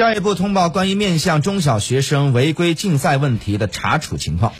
教育部通报关于面向中小学生违规竞赛问题的查处情况。